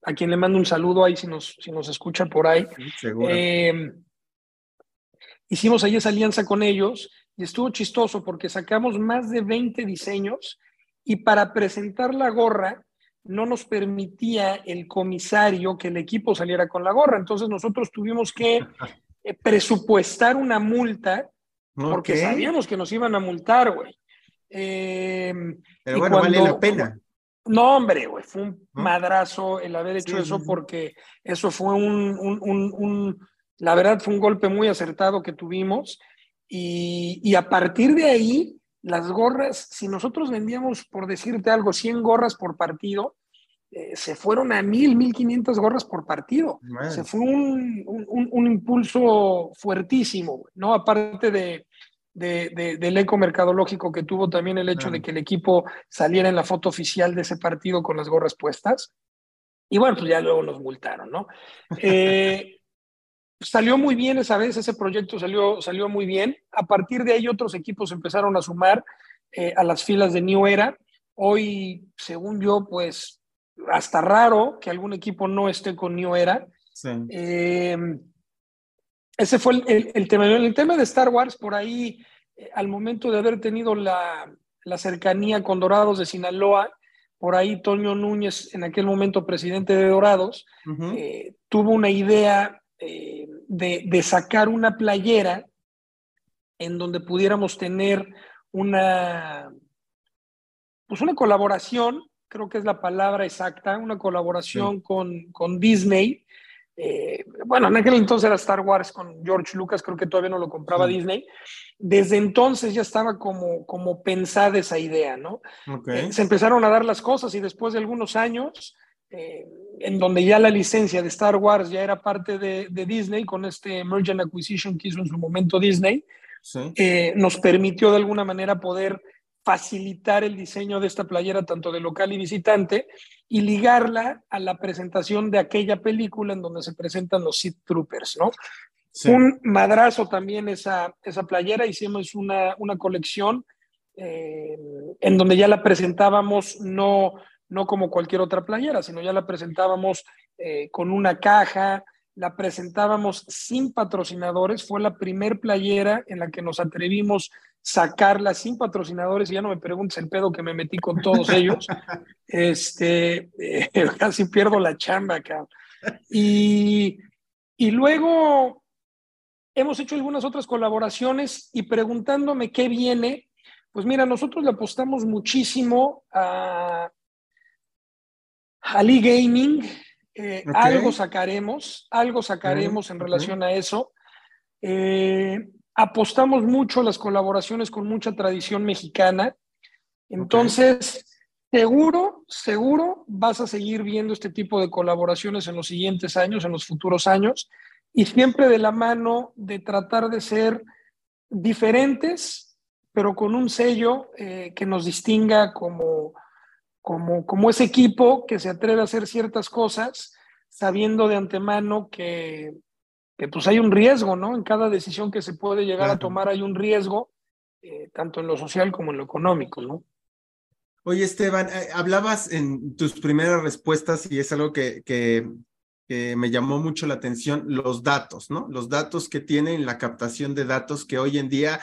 a quien le mando un saludo ahí si nos, si nos escucha por ahí. Eh, hicimos ahí esa alianza con ellos y estuvo chistoso porque sacamos más de 20 diseños y para presentar la gorra no nos permitía el comisario que el equipo saliera con la gorra. Entonces nosotros tuvimos que presupuestar una multa porque sabíamos que nos iban a multar, güey. Pero bueno, vale la pena. No, hombre, güey, fue un madrazo el haber hecho eso porque eso fue un, un, la verdad fue un golpe muy acertado que tuvimos y, y, a partir de ahí, las gorras, si nosotros vendíamos, por decirte algo, 100 gorras por partido, eh, se fueron a 1000, 1500 gorras por partido. Se fue un, un, un, impulso fuertísimo, ¿no? Aparte de, de, del eco mercadológico que tuvo también el hecho de que el equipo saliera en la foto oficial de ese partido con las gorras puestas. Y bueno, pues ya luego nos multaron, ¿no? Eh, salió muy bien esa vez, ese proyecto salió, salió muy bien. A partir de ahí otros equipos empezaron a sumar eh, a las filas de New Era. Hoy, según yo, pues hasta raro que algún equipo no esté con New Era. Eh, ese fue el, tema. El tema de Star Wars, por ahí, eh, al momento de haber tenido la, cercanía con Dorados de Sinaloa, por ahí Toño Núñez, en aquel momento presidente de Dorados, eh, tuvo una idea eh, de, sacar una playera en donde pudiéramos tener una, pues una colaboración, creo que es la palabra exacta, una colaboración con, con Disney. Eh, bueno, en aquel entonces era Star Wars con George Lucas, creo que todavía no lo compraba Disney. Desde entonces ya estaba como, como pensada esa idea, ¿no? Eh, se empezaron a dar las cosas y después de algunos años, eh, en donde ya la licencia de Star Wars ya era parte de, Disney, con este Merge and Acquisition que hizo en su momento Disney, nos permitió de alguna manera poder facilitar el diseño de esta playera tanto de local y visitante y ligarla a la presentación de aquella película en donde se presentan los Sith Troopers, ¿no? Un madrazo también esa, esa playera, hicimos una, una colección eh, en donde ya la presentábamos no, no como cualquier otra playera, sino ya la presentábamos eh, con una caja, la presentábamos sin patrocinadores, fue la primer playera en la que nos atrevimos sacarla sin patrocinadores y ya no me preguntes el pedo que me metí con todos ellos. este, eh, casi pierdo la chamba, acá. Y, y luego hemos hecho algunas otras colaboraciones y preguntándome qué viene, pues mira, nosotros le apostamos muchísimo a, a Gaming, eh, algo sacaremos, algo sacaremos en relación a eso. Eh, apostamos mucho a las colaboraciones con mucha tradición mexicana. Entonces, seguro, seguro vas a seguir viendo este tipo de colaboraciones en los siguientes años, en los futuros años, y siempre de la mano de tratar de ser diferentes, pero con un sello eh, que nos distinga como, como, como ese equipo que se atreve a hacer ciertas cosas, sabiendo de antemano que, que pues hay un riesgo, ¿no? En cada decisión que se puede llegar a tomar hay un riesgo, eh, tanto en lo social como en lo económico, ¿no? Oye, Esteban, eh, hablabas en tus primeras respuestas y es algo que, que, que, me llamó mucho la atención, los datos, ¿no? Los datos que tienen, la captación de datos que hoy en día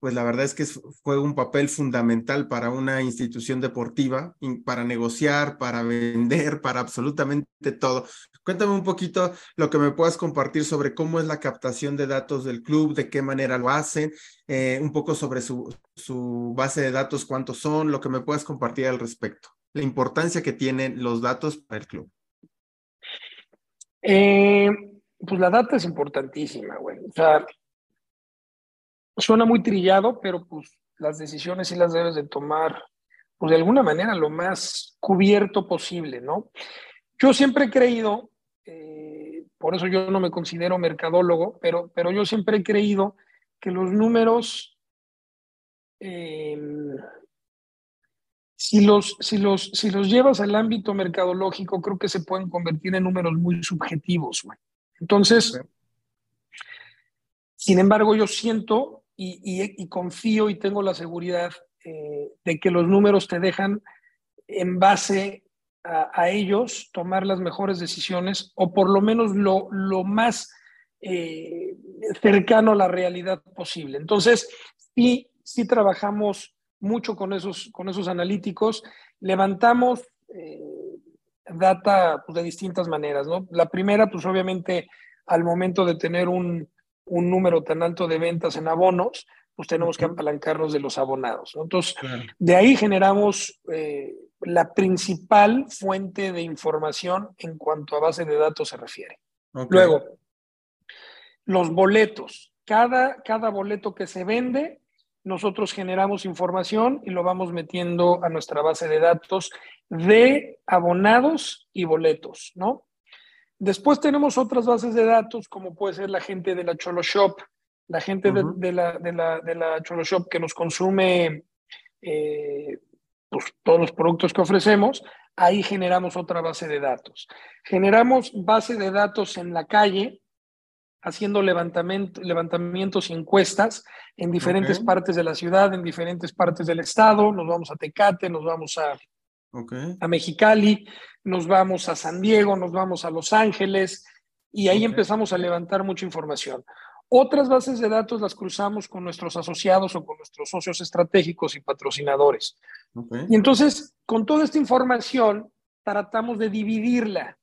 pues la verdad es que fue un papel fundamental para una institución deportiva, para negociar, para vender, para absolutamente todo. Cuéntame un poquito lo que me puedas compartir sobre cómo es la captación de datos del club, de qué manera lo hacen, eh, un poco sobre su, su base de datos, cuántos son, lo que me puedas compartir al respecto, la importancia que tienen los datos para el club. Eh, pues la data es importantísima, güey. O sea, suena muy trillado, pero pues las decisiones sí las debes de tomar, pues de alguna manera lo más cubierto posible, ¿no? Yo siempre he creído, eh, por eso yo no me considero mercadólogo, pero, pero yo siempre he creído que los números, em, si, los, si, los, si los llevas al ámbito mercadológico, creo que se pueden convertir en números muy subjetivos. Güey. Entonces, sin embargo, yo siento y, confío y tengo la seguridad eh, de que los números te dejan en base a, ellos tomar las mejores decisiones o por lo menos lo, lo más eh, cercano a la realidad posible. Entonces, sí, sí trabajamos mucho con esos, con esos analíticos, levantamos eh, data pues, de distintas maneras. ¿no? La primera, pues obviamente, al momento de tener un, un número tan alto de ventas en abonos, pues tenemos que apalancarnos de los abonados. Entonces, de ahí generamos eh, la principal fuente de información en cuanto a base de datos se refiere. Luego, los boletos. Cada, cada boleto que se vende, nosotros generamos información y lo vamos metiendo a nuestra base de datos de abonados y boletos, ¿no? Después tenemos otras bases de datos, como puede ser la gente de la Cholo Shop, la gente de, la, de, la, de la Cholo Shop que nos consume eh, pues, todos los productos que ofrecemos, ahí generamos otra base de datos. Generamos base de datos en la calle, haciendo levantamientos y encuestas en diferentes partes de la ciudad, en diferentes partes del estado. Nos vamos a Tecate, nos vamos a, a Mexicali, nos vamos a San Diego, nos vamos a Los Ángeles y ahí empezamos a levantar mucha información. Otras bases de datos las cruzamos con nuestros asociados o con nuestros socios estratégicos y patrocinadores. Y entonces, con toda esta información, tratamos de dividirla.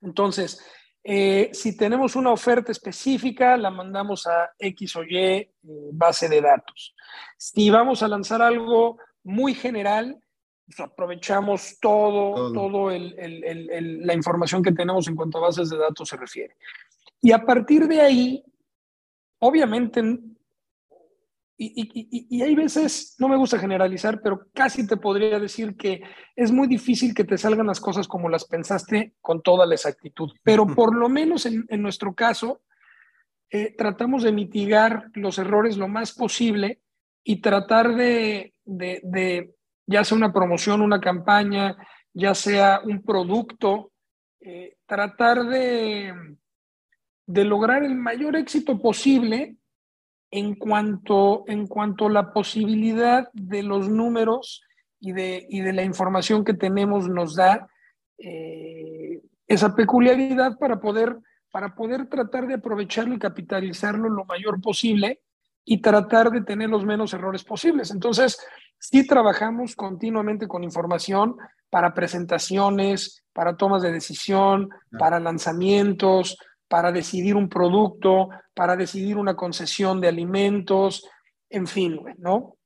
Entonces, eh, si tenemos una oferta específica, la mandamos a X o Y eh, base de datos. Si vamos a lanzar algo muy general, aprovechamos todo, todo, la información que tenemos en cuanto a bases de datos se refiere. Y a partir de ahí, obviamente, y, y, hay veces, no me gusta generalizar, pero casi te podría decir que es muy difícil que te salgan las cosas como las pensaste con toda la exactitud. Pero por lo menos en, nuestro caso, eh, tratamos de mitigar los errores lo más posible y tratar de, de, ya sea una promoción, una campaña, ya sea un producto, eh, tratar de de lograr el mayor éxito posible en cuanto, en cuanto a la posibilidad de los números y de, y de la información que tenemos nos da eh, esa peculiaridad para poder, para poder tratar de aprovecharlo y capitalizarlo lo mayor posible y tratar de tener los menos errores posibles. Entonces, sí trabajamos continuamente con información para presentaciones, para tomas de decisión, para lanzamientos, para decidir un producto, para decidir una concesión de alimentos, en fin, ¿no?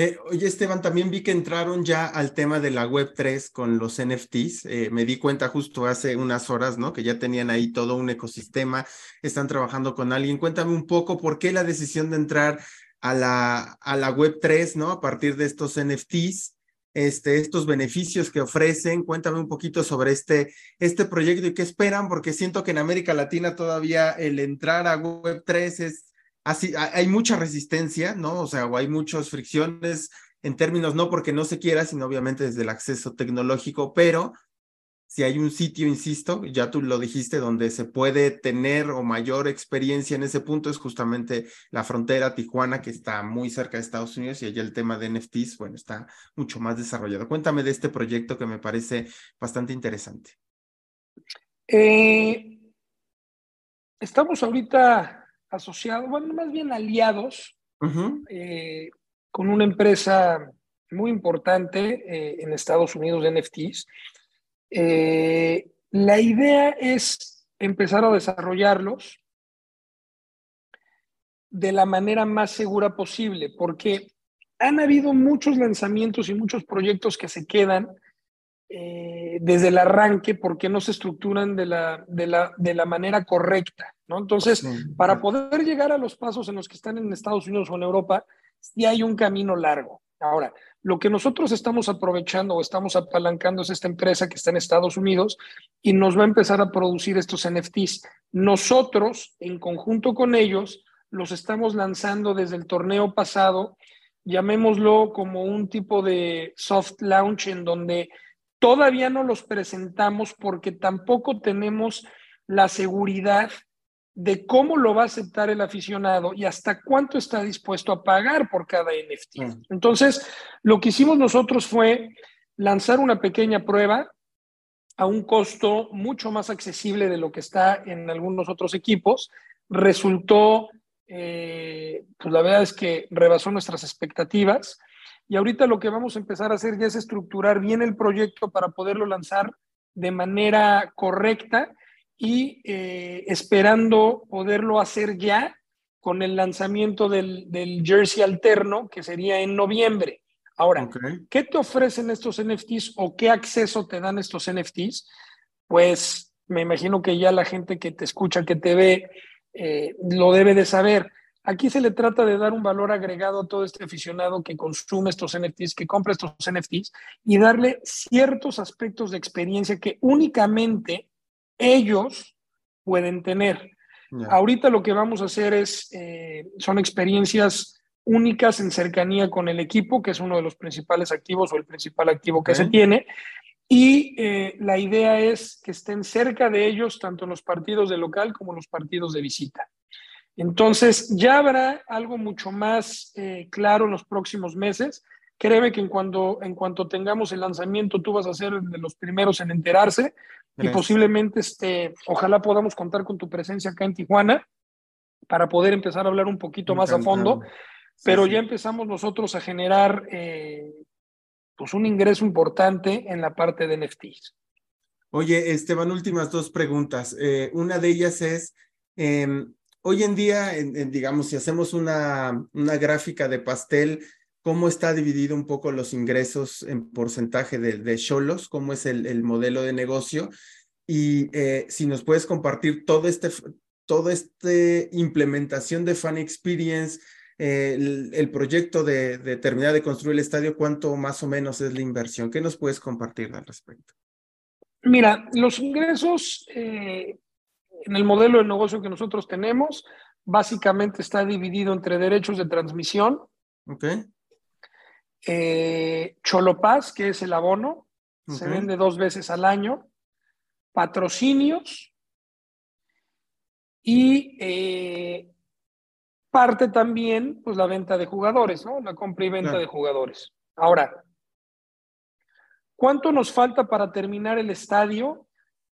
Eh, oye, Esteban, también vi que entraron ya al tema de la Web 3 con los NFTs. Eh, me di cuenta justo hace unas horas, ¿no? Que ya tenían ahí todo un ecosistema, están trabajando con alguien. Cuéntame un poco por qué la decisión de entrar a la, a la Web 3, ¿no? A partir de estos NFTs este, estos beneficios que ofrecen. Cuéntame un poquito sobre este, este proyecto y qué esperan, porque siento que en América Latina todavía el entrar a Web3 es así, hay mucha resistencia, ¿no? O sea, o hay muchas fricciones en términos, no porque no se quiera, sino obviamente desde el acceso tecnológico, pero si hay un sitio, insisto, ya tú lo dijiste, donde se puede tener o mayor experiencia en ese punto es justamente la frontera Tijuana, que está muy cerca de Estados Unidos y allá el tema de NFTs, bueno, está mucho más desarrollado. Cuéntame de este proyecto que me parece bastante interesante. Eh, estamos ahorita asociados, bueno, más bien aliados eh, con una empresa muy importante eh, en Estados Unidos de NFTs eh, la idea es empezar a desarrollarlos de la manera más segura posible, porque han habido muchos lanzamientos y muchos proyectos que se quedan eh, desde el arranque porque no se estructuran de la, de la, de la manera correcta. ¿no? Entonces, para poder llegar a los pasos en los que están en Estados Unidos o en Europa, sí hay un camino largo. Ahora, lo que nosotros estamos aprovechando o estamos apalancando es esta empresa que está en Estados Unidos y nos va a empezar a producir estos NFTs. Nosotros, en conjunto con ellos, los estamos lanzando desde el torneo pasado, llamémoslo como un tipo de soft launch en donde todavía no los presentamos porque tampoco tenemos la seguridad de cómo lo va a aceptar el aficionado y hasta cuánto está dispuesto a pagar por cada NFT. Entonces, lo que hicimos nosotros fue lanzar una pequeña prueba a un costo mucho más accesible de lo que está en algunos otros equipos. Resultó, eh, pues la verdad es que rebasó nuestras expectativas. Y ahorita lo que vamos a empezar a hacer ya es estructurar bien el proyecto para poderlo lanzar de manera correcta y eh, esperando poderlo hacer ya con el lanzamiento del, del, jersey alterno, que sería en noviembre. Ahora, ¿qué te ofrecen estos NFTs o qué acceso te dan estos NFTs? Pues me imagino que ya la gente que te escucha, que te ve, eh, lo debe de saber. Aquí se le trata de dar un valor agregado a todo este aficionado que consume estos NFTs, que compra estos NFTs y darle ciertos aspectos de experiencia que únicamente ellos pueden tener. Ahorita lo que vamos a hacer es, eh, son experiencias únicas en cercanía con el equipo, que es uno de los principales activos o el principal activo que se tiene. Y eh, la idea es que estén cerca de ellos tanto en los partidos de local como en los partidos de visita. Entonces, ya habrá algo mucho más eh, claro en los próximos meses. Créeme que en cuanto, en cuanto tengamos el lanzamiento, tú vas a ser de los primeros en enterarse y posiblemente, este, ojalá podamos contar con tu presencia acá en Tijuana para poder empezar a hablar un poquito más a fondo. pero ya empezamos nosotros a generar eh, pues un ingreso importante en la parte de NFTs. Oye, Esteban, últimas dos preguntas. Eh, una de ellas es, em, hoy en día, digamos, si hacemos una, una gráfica de pastel, ¿cómo está dividido un poco los ingresos en porcentaje de Cholos? ¿Cómo es el, el, modelo de negocio? Y eh, si nos puedes compartir todo este, toda esta implementación de Fan Experience, el, proyecto de, terminar de construir el estadio, ¿cuánto más o menos es la inversión? ¿Qué nos puedes compartir al respecto? Mira, los ingresos eh, en el modelo de negocio que nosotros tenemos, básicamente está dividido entre derechos de transmisión. Ok. Eh, Cholopaz, que es el abono, se vende dos veces al año. Patrocinios y eh, parte también, pues la venta de jugadores, ¿no? La compra y venta de jugadores. Ahora, ¿cuánto nos falta para terminar el estadio?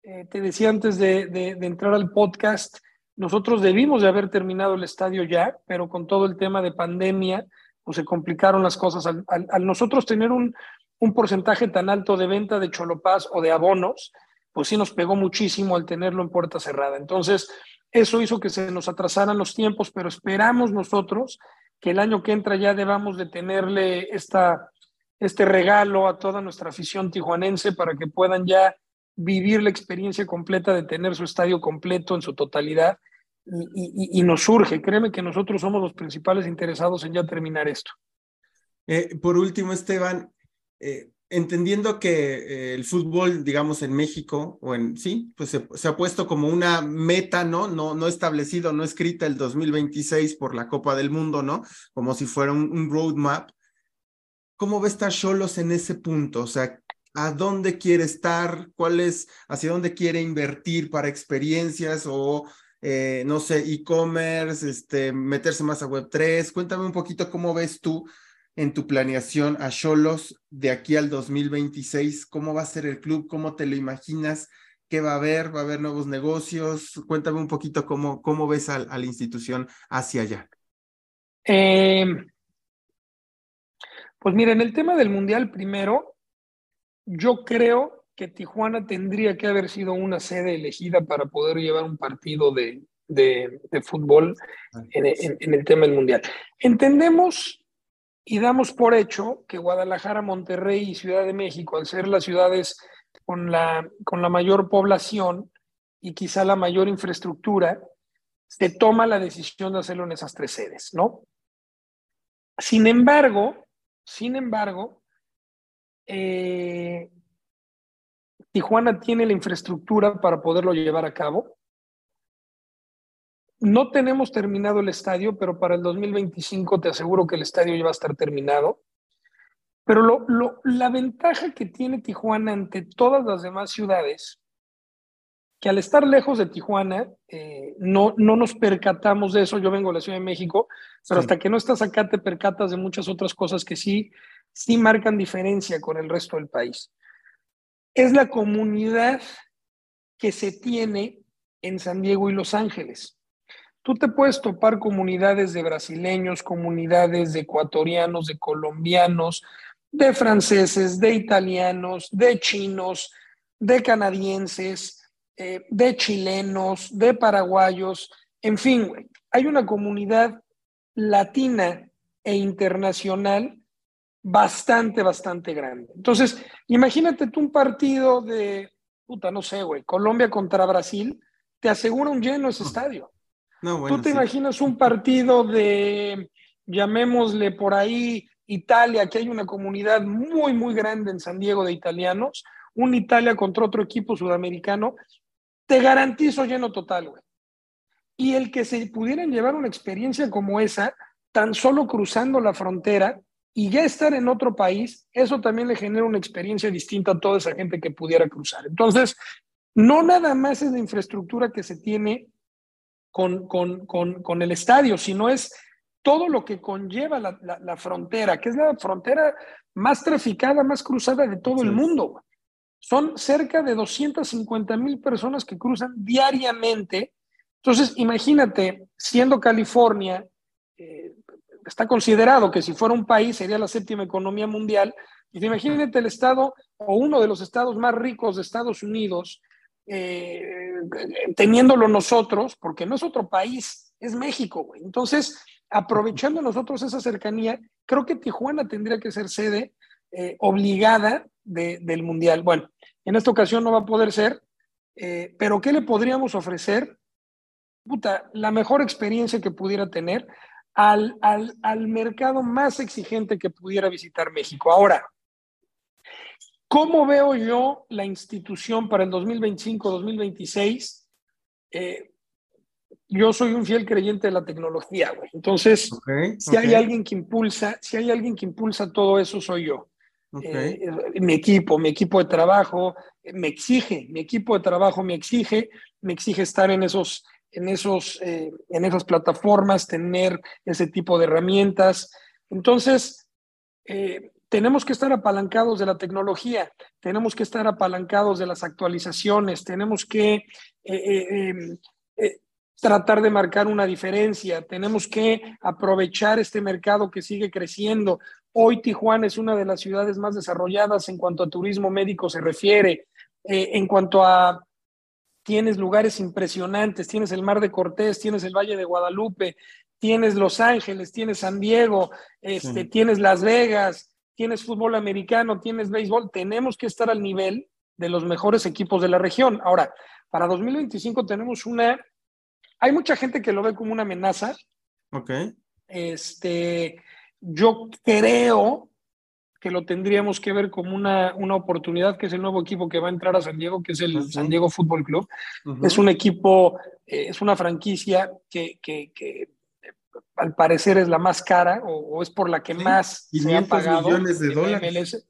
Eh, te decía antes de, entrar al podcast, nosotros debimos de haber terminado el estadio ya, pero con todo el tema de pandemia, pues se complicaron las cosas. Al, nosotros tener un, un, porcentaje tan alto de venta de cholopaz o de abonos, pues sí nos pegó muchísimo al tenerlo en puerta cerrada. Entonces, eso hizo que se nos atrasaran los tiempos, pero esperamos nosotros que el año que entra ya debamos de tenerle esta, este regalo a toda nuestra afición tijuanense para que puedan ya vivir la experiencia completa de tener su estadio completo en su totalidad. Y, nos surge, créeme que nosotros somos los principales interesados en ya terminar esto. Eh, por último, Esteban, eh, entendiendo que eh, el fútbol, digamos, en México, o en sí, pues se, ha puesto como una meta, ¿no? No, no establecido, no escrita el 2026 por la Copa del Mundo, ¿no? Como si fuera un, roadmap. ¿Cómo ve estar Cholos en ese punto? O sea, ¿a dónde quiere estar? ¿Cuál es, hacia dónde quiere invertir para experiencias o, eh, no sé, e-commerce, este, meterse más a Web3? Cuéntame un poquito cómo ves tú en tu planeación a Cholos de aquí al 2026? ¿Cómo va a ser el club? ¿Cómo te lo imaginas? ¿Qué va a haber? ¿Va a haber nuevos negocios? Cuéntame un poquito cómo, cómo ves a, la institución hacia allá. Em, pues mira, en el tema del Mundial primero, yo creo que Tijuana tendría que haber sido una sede elegida para poder llevar un partido de, de, fútbol en, en, el tema del Mundial. Entendemos y damos por hecho que Guadalajara, Monterrey y Ciudad de México, al ser las ciudades con la, con la mayor población y quizá la mayor infraestructura, se toma la decisión de hacerlo en esas tres sedes, ¿no? Sin embargo, sin embargo, eh, Tijuana tiene la infraestructura para poderlo llevar a cabo. No tenemos terminado el estadio, pero para el 2025 te aseguro que el estadio ya va a estar terminado. Pero lo, la ventaja que tiene Tijuana ante todas las demás ciudades, que al estar lejos de Tijuana, eh, no, no nos percatamos de eso. Yo vengo de la Ciudad de México, pero hasta que no estás acá te percatas de muchas otras cosas que sí, sí marcan diferencia con el resto del país. Es la comunidad que se tiene en San Diego y Los Ángeles tú te puedes topar comunidades de brasileños, comunidades de ecuatorianos, de colombianos, de franceses, de italianos, de chinos, de canadienses, eh, de chilenos, de paraguayos, en fin, hay una comunidad latina e internacional bastante, bastante grande. Entonces, imagínate tú un partido de, puta, no sé, güey, Colombia contra Brasil, te asegura un lleno ese estadio. No, tú te imaginas un partido de, llamémosle por ahí, Italia, que hay una comunidad muy, muy grande en San Diego de italianos, un Italia contra otro equipo sudamericano, te garantizo lleno total, güey. Y el que se pudieran llevar una experiencia como esa, tan solo cruzando la frontera y ya estar en otro país, eso también le genera una experiencia distinta a toda esa gente que pudiera cruzar. Entonces, no nada más es la infraestructura que se tiene con, con, con, con el estadio, sino es todo lo que conlleva la, la, frontera, que es la frontera más traficada, más cruzada de todo el mundo. Son cerca de 250 mil personas que cruzan diariamente. Entonces, imagínate, siendo California, eh, está considerado que si fuera un país sería la séptima economía mundial. Y imagínate el estado o uno de los estados más ricos de Estados Unidos, eh, teniéndolo nosotros, porque no es otro país, es México. Entonces, aprovechando nosotros esa cercanía, creo que Tijuana tendría que ser sede eh, obligada del Mundial. Bueno, en esta ocasión no va a poder ser, eh, pero ¿qué le podríamos ofrecer? Puta, la mejor experiencia que pudiera tener al, al, al mercado más exigente que pudiera visitar México. Ahora, ¿cómo veo yo la institución para el 2025-2026? Eh, yo soy un fiel creyente de la tecnología, güey. Entonces, si hay alguien que impulsa, si hay alguien que impulsa todo eso, soy yo. Eh, mi equipo, mi equipo de trabajo me exige, mi equipo de trabajo me exige, me exige estar en esos, en esos, eh, en esas plataformas, tener ese tipo de herramientas. Entonces, eh, tenemos que estar apalancados de la tecnología, tenemos que estar apalancados de las actualizaciones, tenemos que em, tratar de marcar una diferencia, tenemos que aprovechar este mercado que sigue creciendo. Hoy Tijuana es una de las ciudades más desarrolladas en cuanto a turismo médico se refiere, eh, en cuanto a tienes lugares impresionantes, tienes el Mar de Cortés, tienes el Valle de Guadalupe, tienes Los Ángeles, tienes San Diego, este, tienes Las Vegas, tienes fútbol americano, tienes béisbol, tenemos que estar al nivel de los mejores equipos de la región. Ahora, para 2025 tenemos una hay mucha gente que lo ve como una amenaza. Ok. Este, yo creo que lo tendríamos que ver como una, una oportunidad, que es el nuevo equipo que va a entrar a San Diego, que es el San Diego Fútbol Club. Es un equipo, eh, es una franquicia que, que, que, al parecer es la más cara o, es por la que más se ha pagado. millones de dólares.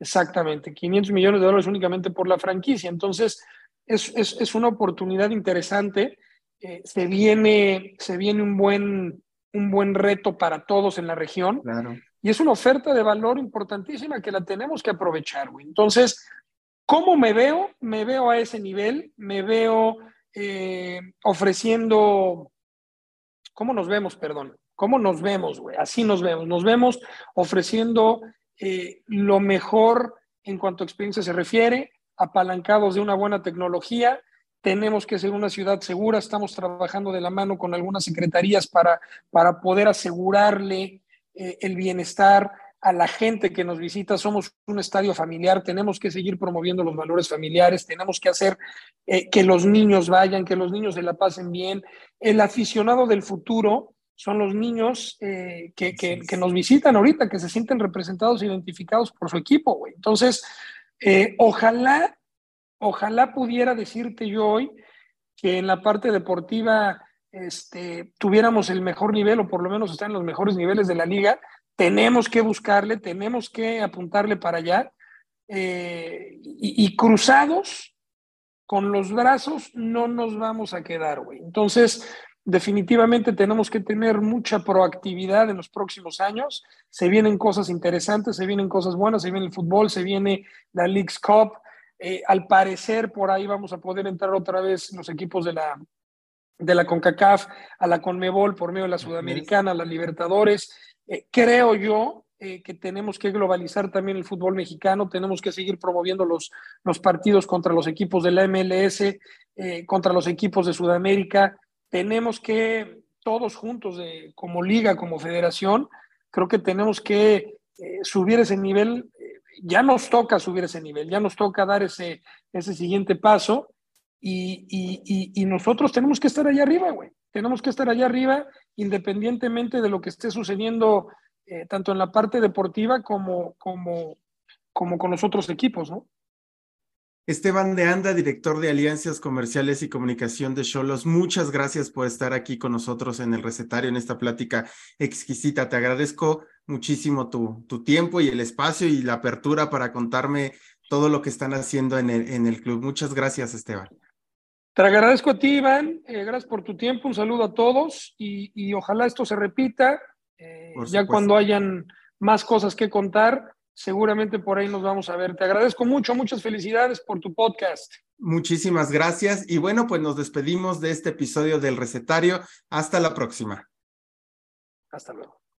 Exactamente, 500 millones de dólares únicamente por la franquicia. Entonces, es, es, es una oportunidad interesante eh, se, viene, se viene un buen, un buen reto para todos en la región. Y es una oferta de valor importantísima que la tenemos que aprovechar, Entonces, ¿cómo me veo? Me veo a ese nivel, me veo eh, ofreciendo, ¿cómo nos vemos, perdón? ¿Cómo nos vemos, güey? Así nos vemos. Nos vemos ofreciendo eh, lo mejor en cuanto a experiencia se refiere, apalancados de una buena tecnología, tenemos que ser una ciudad segura, estamos trabajando de la mano con algunas secretarías para, para poder asegurarle eh, el bienestar a la gente que nos visita. Somos un estadio familiar, tenemos que seguir promoviendo los valores familiares, tenemos que hacer eh, que los niños vayan, que los niños se la pasen bien. El aficionado del futuro son los niños eh, que, que, que, nos visitan ahorita, que se sienten representados, identificados por su equipo. Entonces, ojalá ojalá pudiera decirte yo hoy que en la parte deportiva este, tuviéramos el mejor nivel o por lo menos estar en los mejores niveles de la liga. Tenemos que buscarle, tenemos que apuntarle para allá. Eh, y, cruzados con los brazos no nos vamos a quedar, güey. Entonces, definitivamente tenemos que tener mucha proactividad en los próximos años. Se vienen cosas interesantes, se vienen cosas buenas, se viene el fútbol, se viene la League's Cup, eh, al parecer, por ahí vamos a poder entrar otra vez los equipos de la, de la CONCACAF a la CONMEBOL por medio de la Sudamericana, la Libertadores. Eh, creo yo eh, que tenemos que globalizar también el fútbol mexicano, tenemos que seguir promoviendo los, los partidos contra los equipos de la MLS, eh, contra los equipos de Sudamérica, tenemos que todos juntos, de, como liga, como federación, creo que tenemos que subir ese nivel, ya nos toca subir ese nivel, ya nos toca dar ese, ese siguiente paso y, nosotros tenemos que estar allá arriba, güey. Tenemos que estar allá arriba independientemente de lo que esté sucediendo eh, tanto en la parte deportiva como, como, como con los otros equipos, ¿no? Esteban de Anda, director de Alianzas Comerciales y Comunicación de Cholos, muchas gracias por estar aquí con nosotros en el recetario, en esta plática exquisita. Te agradezco muchísimo tu, tu tiempo y el espacio y la apertura para contarme todo lo que están haciendo en el, en el club. Muchas gracias, Esteban. Te agradezco a ti, Iván. Eh, gracias por tu tiempo. Un saludo a todos y, y ojalá esto se repita. Eh, ya cuando hayan más cosas que contar, seguramente por ahí nos vamos a ver. Te agradezco mucho, muchas felicidades por tu podcast. Muchísimas gracias. Y bueno, pues nos despedimos de este episodio del recetario. Hasta la próxima. Hasta luego.